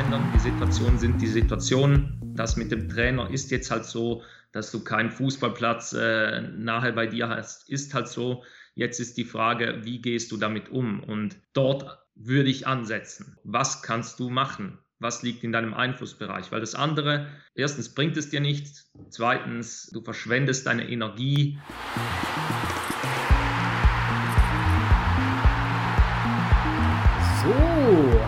ändern. Die Situationen sind die Situationen. Das mit dem Trainer ist jetzt halt so, dass du keinen Fußballplatz äh, nahe bei dir hast, ist halt so. Jetzt ist die Frage, wie gehst du damit um? Und dort würde ich ansetzen. Was kannst du machen? Was liegt in deinem Einflussbereich? Weil das andere, erstens bringt es dir nichts, zweitens, du verschwendest deine Energie. So,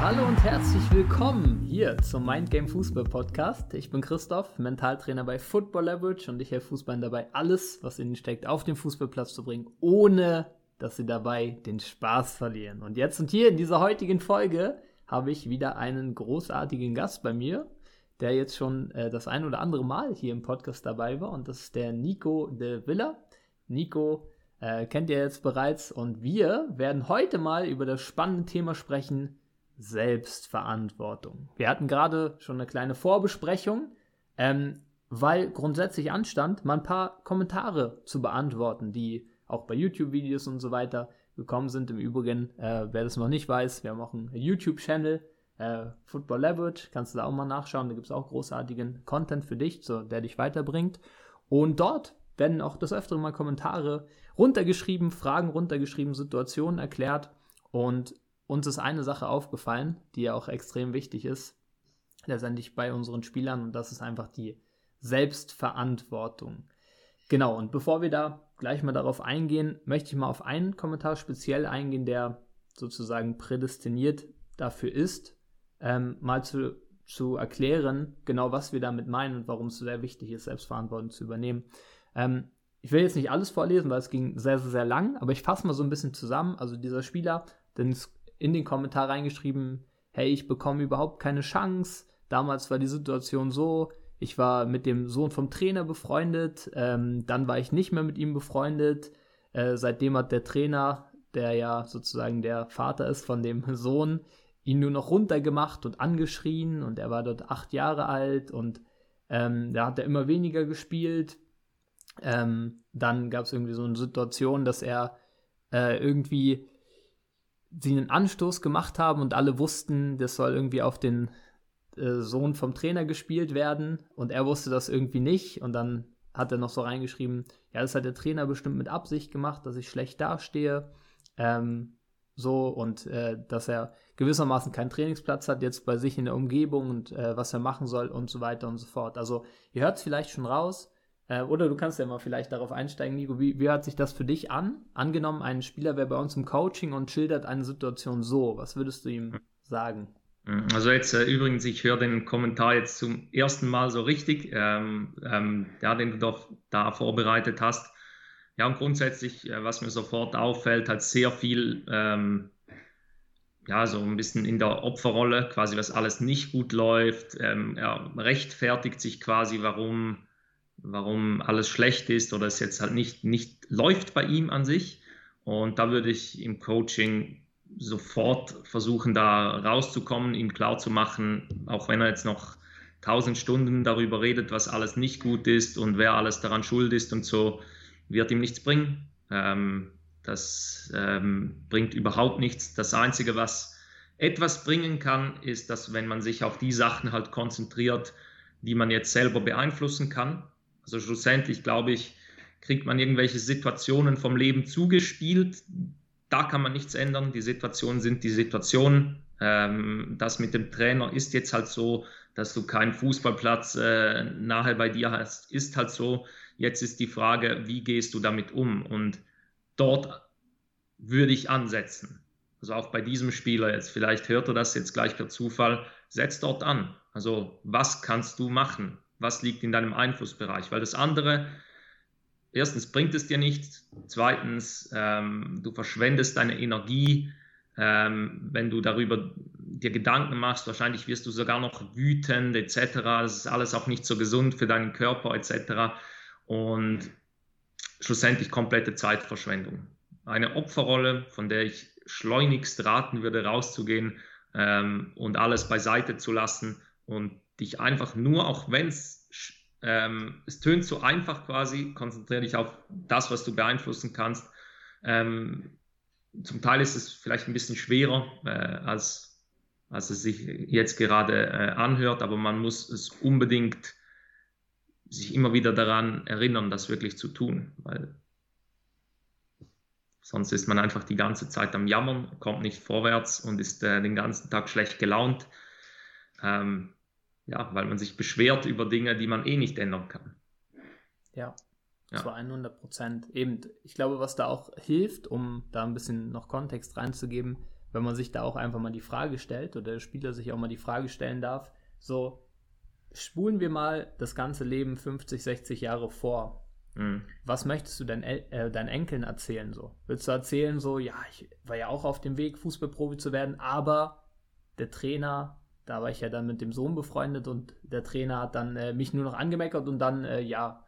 hallo und herzlich willkommen hier zum Mindgame Fußball Podcast. Ich bin Christoph, Mentaltrainer bei Football Leverage und ich helfe Fußballern dabei, alles, was ihnen steckt, auf den Fußballplatz zu bringen, ohne dass sie dabei den Spaß verlieren. Und jetzt und hier in dieser heutigen Folge habe ich wieder einen großartigen Gast bei mir, der jetzt schon äh, das ein oder andere Mal hier im Podcast dabei war und das ist der Nico de Villa. Nico äh, kennt ihr jetzt bereits. Und wir werden heute mal über das spannende Thema sprechen, Selbstverantwortung. Wir hatten gerade schon eine kleine Vorbesprechung, ähm, weil grundsätzlich anstand, mal ein paar Kommentare zu beantworten, die auch bei YouTube-Videos und so weiter gekommen sind. Im Übrigen, äh, wer das noch nicht weiß, wir haben auch einen YouTube-Channel, äh, Football Leverage, kannst du da auch mal nachschauen. Da gibt es auch großartigen Content für dich, so, der dich weiterbringt. Und dort werden auch des Öfteren mal Kommentare runtergeschrieben, Fragen runtergeschrieben, Situationen erklärt. Und uns ist eine Sache aufgefallen, die ja auch extrem wichtig ist, letztendlich bei unseren Spielern, und das ist einfach die Selbstverantwortung. Genau, und bevor wir da gleich mal darauf eingehen, möchte ich mal auf einen Kommentar speziell eingehen, der sozusagen prädestiniert dafür ist, ähm, mal zu, zu erklären, genau was wir damit meinen und warum es sehr wichtig ist, Selbstverantwortung zu übernehmen. Ähm, ich will jetzt nicht alles vorlesen, weil es ging sehr, sehr, sehr lang, aber ich fasse mal so ein bisschen zusammen. Also dieser Spieler, denn in den Kommentar reingeschrieben, hey, ich bekomme überhaupt keine Chance. Damals war die Situation so, ich war mit dem Sohn vom Trainer befreundet, ähm, dann war ich nicht mehr mit ihm befreundet. Äh, seitdem hat der Trainer, der ja sozusagen der Vater ist von dem Sohn, ihn nur noch runtergemacht und angeschrien und er war dort acht Jahre alt und ähm, da hat er immer weniger gespielt ähm, dann gab es irgendwie so eine Situation, dass er äh, irgendwie sie einen Anstoß gemacht haben und alle wussten, das soll irgendwie auf den äh, Sohn vom Trainer gespielt werden und er wusste das irgendwie nicht und dann hat er noch so reingeschrieben, ja, das hat der Trainer bestimmt mit Absicht gemacht, dass ich schlecht dastehe. Ähm, so und äh, dass er gewissermaßen keinen Trainingsplatz hat jetzt bei sich in der Umgebung und äh, was er machen soll und so weiter und so fort. Also ihr hört es vielleicht schon raus, äh, oder du kannst ja mal vielleicht darauf einsteigen, Nico. Wie, wie hört sich das für dich an? Angenommen, ein Spieler wäre bei uns im Coaching und schildert eine Situation so. Was würdest du ihm sagen? Also jetzt äh, übrigens, ich höre den Kommentar jetzt zum ersten Mal so richtig, ähm, ähm, ja, den du doch da vorbereitet hast. Ja, und grundsätzlich, äh, was mir sofort auffällt, hat sehr viel, ähm, ja, so ein bisschen in der Opferrolle, quasi was alles nicht gut läuft. Ähm, er rechtfertigt sich quasi, warum warum alles schlecht ist oder es jetzt halt nicht, nicht läuft bei ihm an sich. Und da würde ich im Coaching sofort versuchen, da rauszukommen, ihm klar zu machen, auch wenn er jetzt noch tausend Stunden darüber redet, was alles nicht gut ist und wer alles daran schuld ist und so, wird ihm nichts bringen. Ähm, das ähm, bringt überhaupt nichts. Das Einzige, was etwas bringen kann, ist, dass wenn man sich auf die Sachen halt konzentriert, die man jetzt selber beeinflussen kann, also schlussendlich, glaube ich, kriegt man irgendwelche Situationen vom Leben zugespielt. Da kann man nichts ändern. Die Situationen sind die Situationen. Ähm, das mit dem Trainer ist jetzt halt so, dass du keinen Fußballplatz äh, nahe bei dir hast, ist halt so. Jetzt ist die Frage, wie gehst du damit um? Und dort würde ich ansetzen. Also auch bei diesem Spieler jetzt, vielleicht hört er das jetzt gleich per Zufall, setz dort an. Also was kannst du machen? Was liegt in deinem Einflussbereich, weil das andere, erstens bringt es dir nichts, zweitens, ähm, du verschwendest deine Energie, ähm, wenn du darüber dir Gedanken machst, wahrscheinlich wirst du sogar noch wütend etc. Das ist alles auch nicht so gesund für deinen Körper etc. Und schlussendlich komplette Zeitverschwendung. Eine Opferrolle, von der ich schleunigst raten würde, rauszugehen ähm, und alles beiseite zu lassen und dich einfach nur, auch wenn es, ähm, es tönt so einfach quasi, konzentriere dich auf das, was du beeinflussen kannst. Ähm, zum Teil ist es vielleicht ein bisschen schwerer, äh, als, als es sich jetzt gerade äh, anhört, aber man muss es unbedingt sich immer wieder daran erinnern, das wirklich zu tun, weil sonst ist man einfach die ganze Zeit am Jammern, kommt nicht vorwärts und ist äh, den ganzen Tag schlecht gelaunt, ähm, ja, weil man sich beschwert über Dinge, die man eh nicht ändern kann. Ja, ja. zu 100 Prozent. Eben, ich glaube, was da auch hilft, um da ein bisschen noch Kontext reinzugeben, wenn man sich da auch einfach mal die Frage stellt oder der Spieler sich auch mal die Frage stellen darf, so spulen wir mal das ganze Leben 50, 60 Jahre vor. Mhm. Was möchtest du denn äh, deinen Enkeln erzählen so? Willst du erzählen so, ja, ich war ja auch auf dem Weg, Fußballprofi zu werden, aber der Trainer, da war ich ja dann mit dem Sohn befreundet und der Trainer hat dann äh, mich nur noch angemeckert und dann, äh, ja,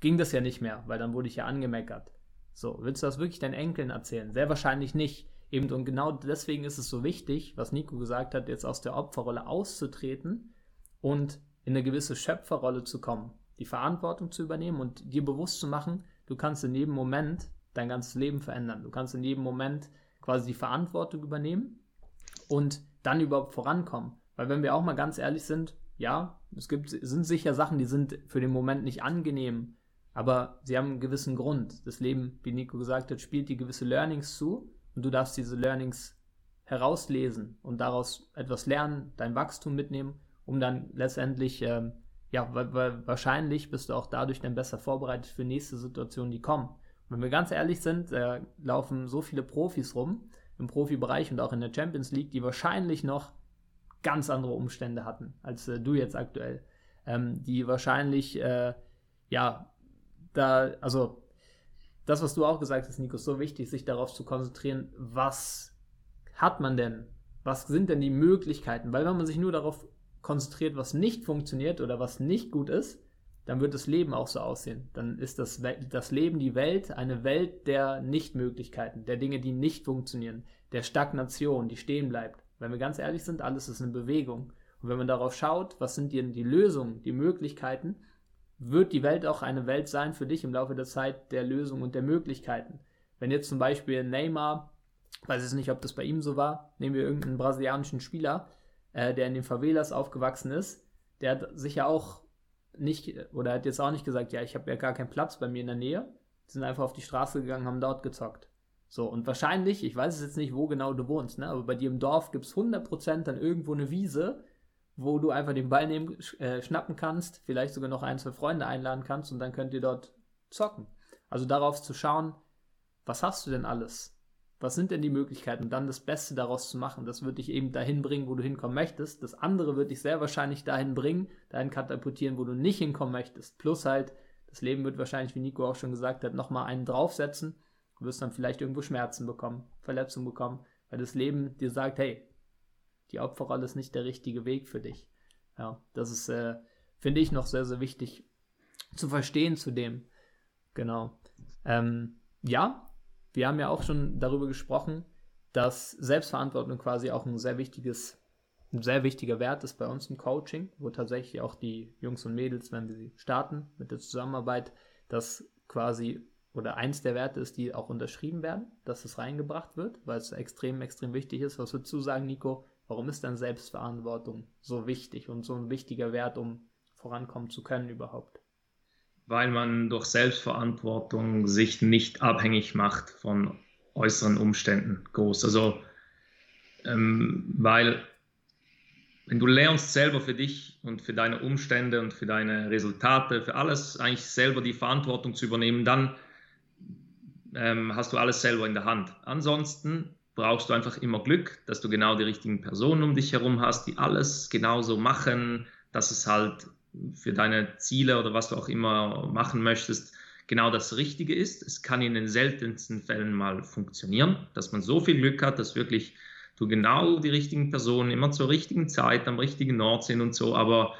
ging das ja nicht mehr, weil dann wurde ich ja angemeckert. So, willst du das wirklich deinen Enkeln erzählen? Sehr wahrscheinlich nicht. Eben und genau deswegen ist es so wichtig, was Nico gesagt hat, jetzt aus der Opferrolle auszutreten und in eine gewisse Schöpferrolle zu kommen, die Verantwortung zu übernehmen und dir bewusst zu machen, du kannst in jedem Moment dein ganzes Leben verändern. Du kannst in jedem Moment quasi die Verantwortung übernehmen und dann überhaupt vorankommen. Weil wenn wir auch mal ganz ehrlich sind, ja, es gibt, sind sicher Sachen, die sind für den Moment nicht angenehm, aber sie haben einen gewissen Grund. Das Leben, wie Nico gesagt hat, spielt die gewisse Learnings zu und du darfst diese Learnings herauslesen und daraus etwas lernen, dein Wachstum mitnehmen, um dann letztendlich, ähm, ja, weil, weil wahrscheinlich bist du auch dadurch dann besser vorbereitet für nächste Situationen, die kommen. Und wenn wir ganz ehrlich sind, äh, laufen so viele Profis rum im Profibereich und auch in der Champions League, die wahrscheinlich noch ganz andere Umstände hatten als äh, du jetzt aktuell. Ähm, die wahrscheinlich, äh, ja, da, also das, was du auch gesagt hast, Nico, ist so wichtig, sich darauf zu konzentrieren, was hat man denn? Was sind denn die Möglichkeiten? Weil wenn man sich nur darauf konzentriert, was nicht funktioniert oder was nicht gut ist, dann wird das Leben auch so aussehen. Dann ist das, das Leben, die Welt, eine Welt der Nichtmöglichkeiten, der Dinge, die nicht funktionieren, der Stagnation, die stehen bleibt. Wenn wir ganz ehrlich sind, alles ist eine Bewegung. Und wenn man darauf schaut, was sind denn die Lösungen, die Möglichkeiten, wird die Welt auch eine Welt sein für dich im Laufe der Zeit der Lösung und der Möglichkeiten. Wenn jetzt zum Beispiel Neymar, weiß ich nicht, ob das bei ihm so war, nehmen wir irgendeinen brasilianischen Spieler, äh, der in den Favelas aufgewachsen ist, der hat sicher auch nicht, oder hat jetzt auch nicht gesagt, ja, ich habe ja gar keinen Platz bei mir in der Nähe, die sind einfach auf die Straße gegangen, haben dort gezockt. So, und wahrscheinlich, ich weiß es jetzt nicht, wo genau du wohnst, ne, aber bei dir im Dorf gibt es 100% dann irgendwo eine Wiese, wo du einfach den Ball nehmen, äh, schnappen kannst, vielleicht sogar noch ein, zwei Freunde einladen kannst und dann könnt ihr dort zocken. Also darauf zu schauen, was hast du denn alles? Was sind denn die Möglichkeiten? Und dann das Beste daraus zu machen. Das wird dich eben dahin bringen, wo du hinkommen möchtest. Das andere wird dich sehr wahrscheinlich dahin bringen, dahin katapultieren, wo du nicht hinkommen möchtest. Plus halt, das Leben wird wahrscheinlich, wie Nico auch schon gesagt hat, nochmal einen draufsetzen. Du wirst dann vielleicht irgendwo Schmerzen bekommen, Verletzungen bekommen, weil das Leben dir sagt, hey, die Opferrolle ist nicht der richtige Weg für dich. Ja, das ist, äh, finde ich, noch sehr, sehr wichtig zu verstehen zu dem. Genau. Ähm, ja, wir haben ja auch schon darüber gesprochen, dass Selbstverantwortung quasi auch ein sehr wichtiges, ein sehr wichtiger Wert ist bei uns im Coaching, wo tatsächlich auch die Jungs und Mädels, wenn wir sie starten mit der Zusammenarbeit, das quasi oder eins der Werte ist, die auch unterschrieben werden, dass es reingebracht wird, weil es extrem, extrem wichtig ist. Was würdest du sagen, Nico? Warum ist dann Selbstverantwortung so wichtig und so ein wichtiger Wert, um vorankommen zu können überhaupt? Weil man durch Selbstverantwortung sich nicht abhängig macht von äußeren Umständen groß. Also, ähm, weil wenn du lernst selber für dich und für deine Umstände und für deine Resultate, für alles eigentlich selber die Verantwortung zu übernehmen, dann ähm, hast du alles selber in der Hand. Ansonsten brauchst du einfach immer Glück, dass du genau die richtigen Personen um dich herum hast, die alles genauso machen, dass es halt für deine Ziele oder was du auch immer machen möchtest, genau das Richtige ist. Es kann in den seltensten Fällen mal funktionieren, dass man so viel Glück hat, dass wirklich du genau die richtigen Personen immer zur richtigen Zeit am richtigen Ort sind und so, aber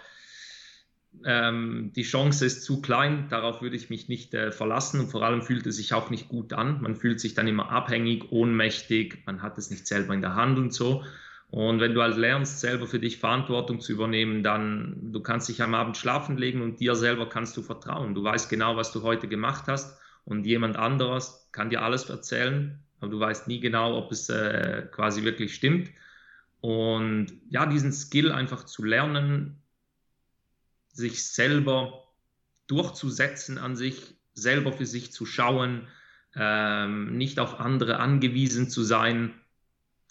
ähm, die Chance ist zu klein, darauf würde ich mich nicht äh, verlassen und vor allem fühlt es sich auch nicht gut an. Man fühlt sich dann immer abhängig, ohnmächtig, man hat es nicht selber in der Hand und so. Und wenn du halt lernst, selber für dich Verantwortung zu übernehmen, dann du kannst dich am Abend schlafen legen und dir selber kannst du vertrauen. Du weißt genau, was du heute gemacht hast und jemand anderes kann dir alles erzählen, aber du weißt nie genau, ob es äh, quasi wirklich stimmt. Und ja, diesen Skill einfach zu lernen, sich selber durchzusetzen an sich, selber für sich zu schauen, ähm, nicht auf andere angewiesen zu sein.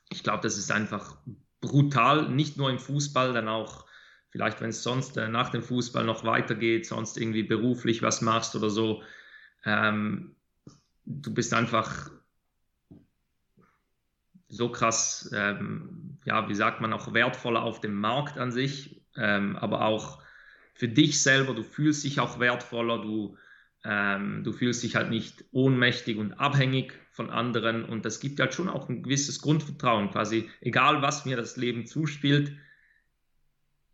Ich glaube, das ist einfach brutal, nicht nur im Fußball, dann auch vielleicht, wenn es sonst äh, nach dem Fußball noch weitergeht, sonst irgendwie beruflich was machst oder so. Ähm, du bist einfach so krass, ähm, ja, wie sagt man, auch wertvoller auf dem Markt an sich, ähm, aber auch für dich selber, du fühlst dich auch wertvoller, du, ähm, du fühlst dich halt nicht ohnmächtig und abhängig von anderen und das gibt halt schon auch ein gewisses Grundvertrauen, quasi, egal was mir das Leben zuspielt,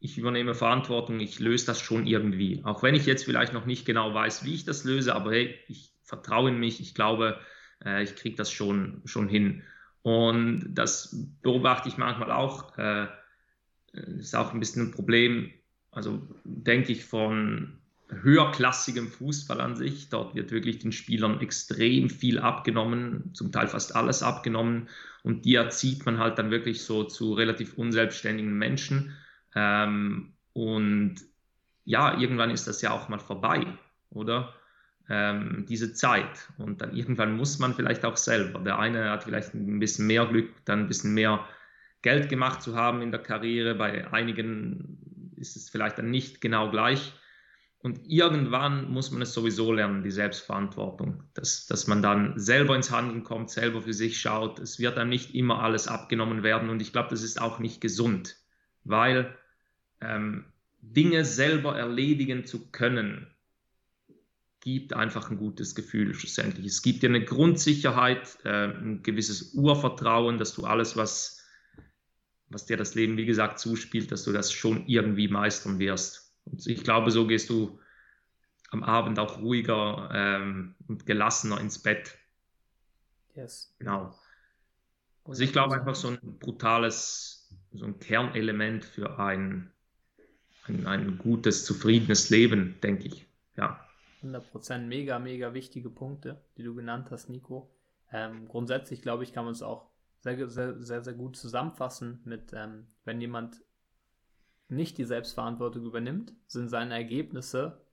ich übernehme Verantwortung, ich löse das schon irgendwie. Auch wenn ich jetzt vielleicht noch nicht genau weiß, wie ich das löse, aber hey, ich vertraue in mich, ich glaube, äh, ich kriege das schon, schon hin. Und das beobachte ich manchmal auch. Äh, ist auch ein bisschen ein Problem, also denke ich von höherklassigem Fußball an sich. Dort wird wirklich den Spielern extrem viel abgenommen, zum Teil fast alles abgenommen. Und die erzieht man halt dann wirklich so zu relativ unselbstständigen Menschen. Ähm, und ja, irgendwann ist das ja auch mal vorbei, oder? ähm, diese Zeit. Und dann irgendwann muss man vielleicht auch selber. Der eine hat vielleicht ein bisschen mehr Glück, dann ein bisschen mehr Geld gemacht zu haben in der Karriere. Bei einigen ist es vielleicht dann nicht genau gleich. Und irgendwann muss man es sowieso lernen, die Selbstverantwortung, dass, dass man dann selber ins Handeln kommt, selber für sich schaut. Es wird dann nicht immer alles abgenommen werden. Und ich glaube, das ist auch nicht gesund, weil ähm, Dinge selber erledigen zu können, gibt einfach ein gutes Gefühl schlussendlich. Es gibt dir eine Grundsicherheit, äh, ein gewisses Urvertrauen, dass du alles, was, was dir das Leben, wie gesagt, zuspielt, dass du das schon irgendwie meistern wirst. Und ich glaube, so gehst du am Abend auch ruhiger ähm, und gelassener ins Bett. Yes. Genau. Also ich glaube einfach so ein brutales, so ein Kernelement für ein, ein, ein gutes, zufriedenes Leben, denke ich. Ja. 100% mega, mega wichtige Punkte, die du genannt hast, Nico. Ähm, grundsätzlich, glaube ich, kann man es auch sehr, sehr, sehr, sehr gut zusammenfassen mit, ähm, wenn jemand nicht die Selbstverantwortung übernimmt, sind seine Ergebnisse,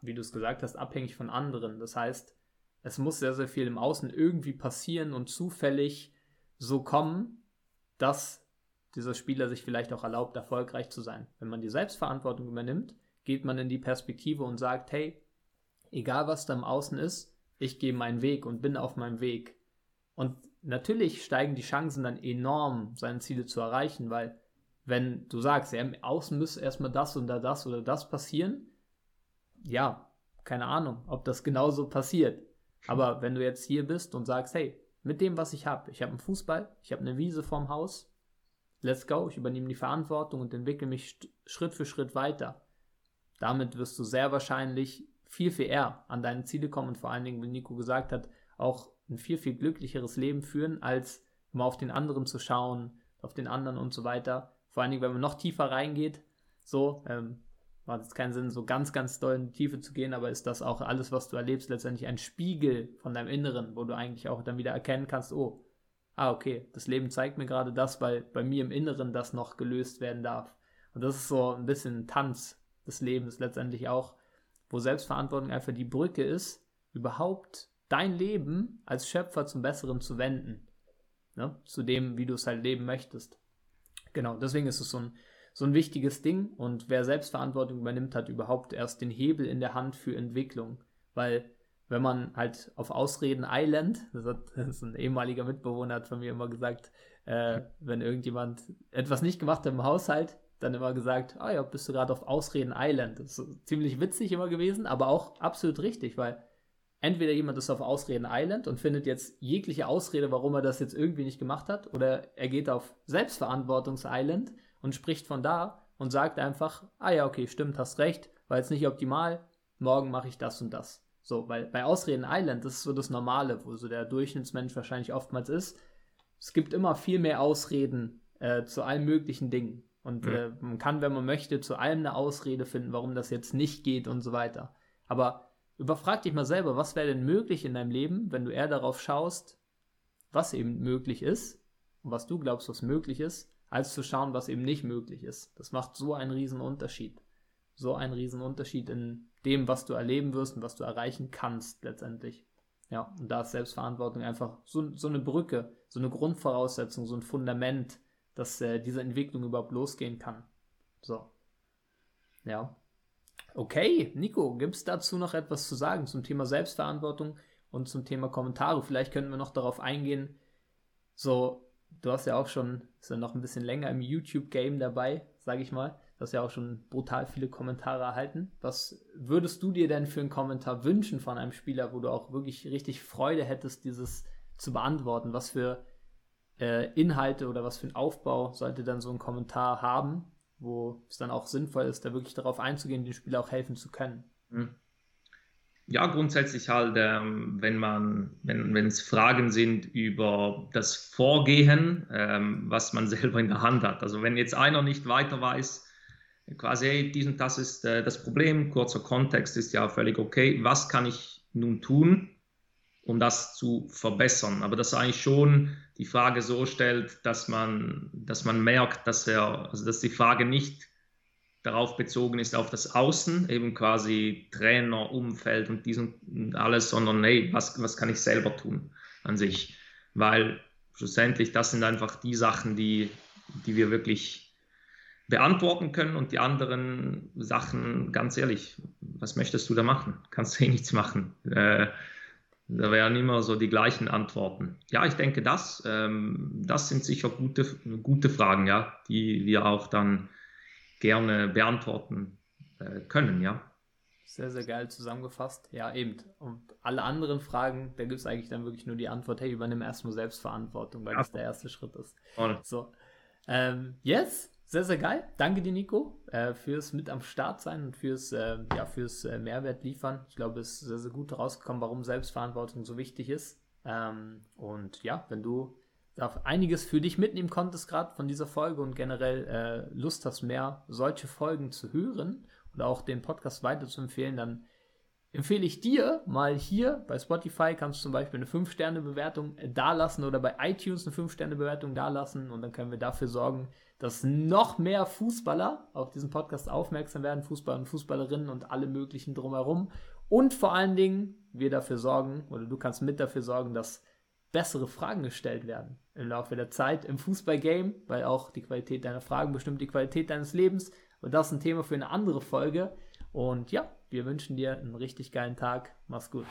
wie du es gesagt hast, abhängig von anderen. Das heißt, es muss sehr, sehr viel im Außen irgendwie passieren und zufällig so kommen, dass dieser Spieler sich vielleicht auch erlaubt, erfolgreich zu sein. Wenn man die Selbstverantwortung übernimmt, geht man in die Perspektive und sagt, hey, egal was da im Außen ist, ich gehe meinen Weg und bin auf meinem Weg. Und natürlich steigen die Chancen dann enorm, seine Ziele zu erreichen, weil wenn du sagst, ja, Außen müsste erstmal das oder das oder das passieren, ja, keine Ahnung, ob das genauso passiert. Aber wenn du jetzt hier bist und sagst, hey, mit dem, was ich habe, ich habe einen Fußball, ich habe eine Wiese vorm Haus, let's go, ich übernehme die Verantwortung und entwickle mich Schritt für Schritt weiter. Damit wirst du sehr wahrscheinlich viel, viel eher an deine Ziele kommen und vor allen Dingen, wie Nico gesagt hat, auch ein viel, viel glücklicheres Leben führen, als immer auf den anderen zu schauen, auf den anderen und so weiter. Vor allen Dingen, wenn man noch tiefer reingeht, so, ähm, macht es keinen Sinn, so ganz, ganz doll in die Tiefe zu gehen, aber ist das auch alles, was du erlebst, letztendlich ein Spiegel von deinem Inneren, wo du eigentlich auch dann wieder erkennen kannst, oh, ah, okay, das Leben zeigt mir gerade das, weil bei mir im Inneren das noch gelöst werden darf. Und das ist so ein bisschen ein Tanz des Lebens letztendlich auch, wo Selbstverantwortung einfach die Brücke ist, überhaupt dein Leben als Schöpfer zum Besseren zu wenden. Ne? Zu dem, wie du es halt leben möchtest. Genau, deswegen ist es so ein, so ein wichtiges Ding und wer Selbstverantwortung übernimmt, hat überhaupt erst den Hebel in der Hand für Entwicklung. Weil wenn man halt auf Ausreden Island, das, hat, das ist ein ehemaliger Mitbewohner, hat von mir immer gesagt, äh, wenn irgendjemand etwas nicht gemacht hat im Haushalt, dann immer gesagt, ah ja, bist du gerade auf Ausreden Island. Das ist ziemlich witzig immer gewesen, aber auch absolut richtig, weil entweder jemand ist auf Ausreden Island und findet jetzt jegliche Ausrede, warum er das jetzt irgendwie nicht gemacht hat, oder er geht auf Selbstverantwortungs Island und spricht von da und sagt einfach, ah ja, okay, stimmt, hast recht, war jetzt nicht optimal, morgen mache ich das und das. So, weil bei Ausreden Island, das ist so das Normale, wo so der Durchschnittsmensch wahrscheinlich oftmals ist. Es gibt immer viel mehr Ausreden äh, zu allen möglichen Dingen. Und mhm. äh, man kann, wenn man möchte, zu allem eine Ausrede finden, warum das jetzt nicht geht und so weiter. Aber überfrag dich mal selber, was wäre denn möglich in deinem Leben, wenn du eher darauf schaust, was eben möglich ist und was du glaubst, was möglich ist, als zu schauen, was eben nicht möglich ist. Das macht so einen riesen Unterschied. So einen riesen Unterschied in dem, was du erleben wirst und was du erreichen kannst letztendlich. Ja, und da ist Selbstverantwortung einfach so, so eine Brücke, so eine Grundvoraussetzung, so ein Fundament, dass äh, diese Entwicklung überhaupt losgehen kann. So. Ja. Okay, Nico, gibt es dazu noch etwas zu sagen zum Thema Selbstverantwortung und zum Thema Kommentare? Vielleicht könnten wir noch darauf eingehen. So, du hast ja auch schon, ist ja noch ein bisschen länger im YouTube-Game dabei, sage ich mal. Du hast ja auch schon brutal viele Kommentare erhalten. Was würdest du dir denn für einen Kommentar wünschen von einem Spieler, wo du auch wirklich richtig Freude hättest, dieses zu beantworten? Was für äh, Inhalte oder was für einen Aufbau sollte dann so ein Kommentar haben, wo es dann auch sinnvoll ist, da wirklich darauf einzugehen, den Spieler auch helfen zu können? Hm. Ja, grundsätzlich halt, ähm, wenn man, wenn es Fragen sind über das Vorgehen, ähm, was man selber in der Hand hat. Also wenn jetzt einer nicht weiter weiß, quasi, hey, dies und das ist äh, das Problem, kurzer Kontext ist ja völlig okay. Was kann ich nun tun, um das zu verbessern? Aber dass eigentlich schon die Frage so stellt, dass man, dass man merkt, dass er, also dass die Frage nicht darauf bezogen ist, auf das Außen, eben quasi Trainer, Umfeld und dies und alles, sondern hey, was, was kann ich selber tun an sich? Weil schlussendlich das sind einfach die Sachen, die, die wir wirklich beantworten können und die anderen Sachen, ganz ehrlich, was möchtest du da machen? Kannst du eh nichts machen. Äh, da wären immer so die gleichen Antworten. Ja, ich denke, das, ähm, das sind sicher gute, gute Fragen, ja, die wir auch dann gerne beantworten äh, können, ja. Sehr, sehr geil zusammengefasst. Ja, eben. Und alle anderen Fragen, da gibt es eigentlich dann wirklich nur die Antwort, hey, übernimm erstmal Selbstverantwortung, weil ja. das der erste Schritt ist. Voll. So. Ähm, yes, sehr, sehr geil. Danke dir, Nico, äh, fürs mit am Start sein und fürs, äh, ja, fürs äh, Mehrwert liefern. Ich glaube, es ist sehr, sehr gut rausgekommen, warum Selbstverantwortung so wichtig ist. Ähm, und ja, wenn du da einiges für dich mitnehmen konntest, gerade von dieser Folge und generell Lust hast, mehr solche Folgen zu hören oder auch den Podcast weiter zu empfehlen, dann empfehle ich dir mal hier bei Spotify kannst du zum Beispiel eine 5-Sterne-Bewertung äh, dalassen oder bei iTunes eine 5-Sterne-Bewertung dalassen und dann können wir dafür sorgen, dass noch mehr Fußballer auf diesen Podcast aufmerksam werden, Fußballer und Fußballerinnen und alle möglichen drumherum. Und vor allen Dingen wir dafür sorgen oder du kannst mit dafür sorgen, dass bessere Fragen gestellt werden im Laufe der Zeit im Fußballgame, weil auch die Qualität deiner Fragen bestimmt die Qualität deines Lebens. Und das ist ein Thema für eine andere Folge. Und ja, wir wünschen dir einen richtig geilen Tag. Mach's gut.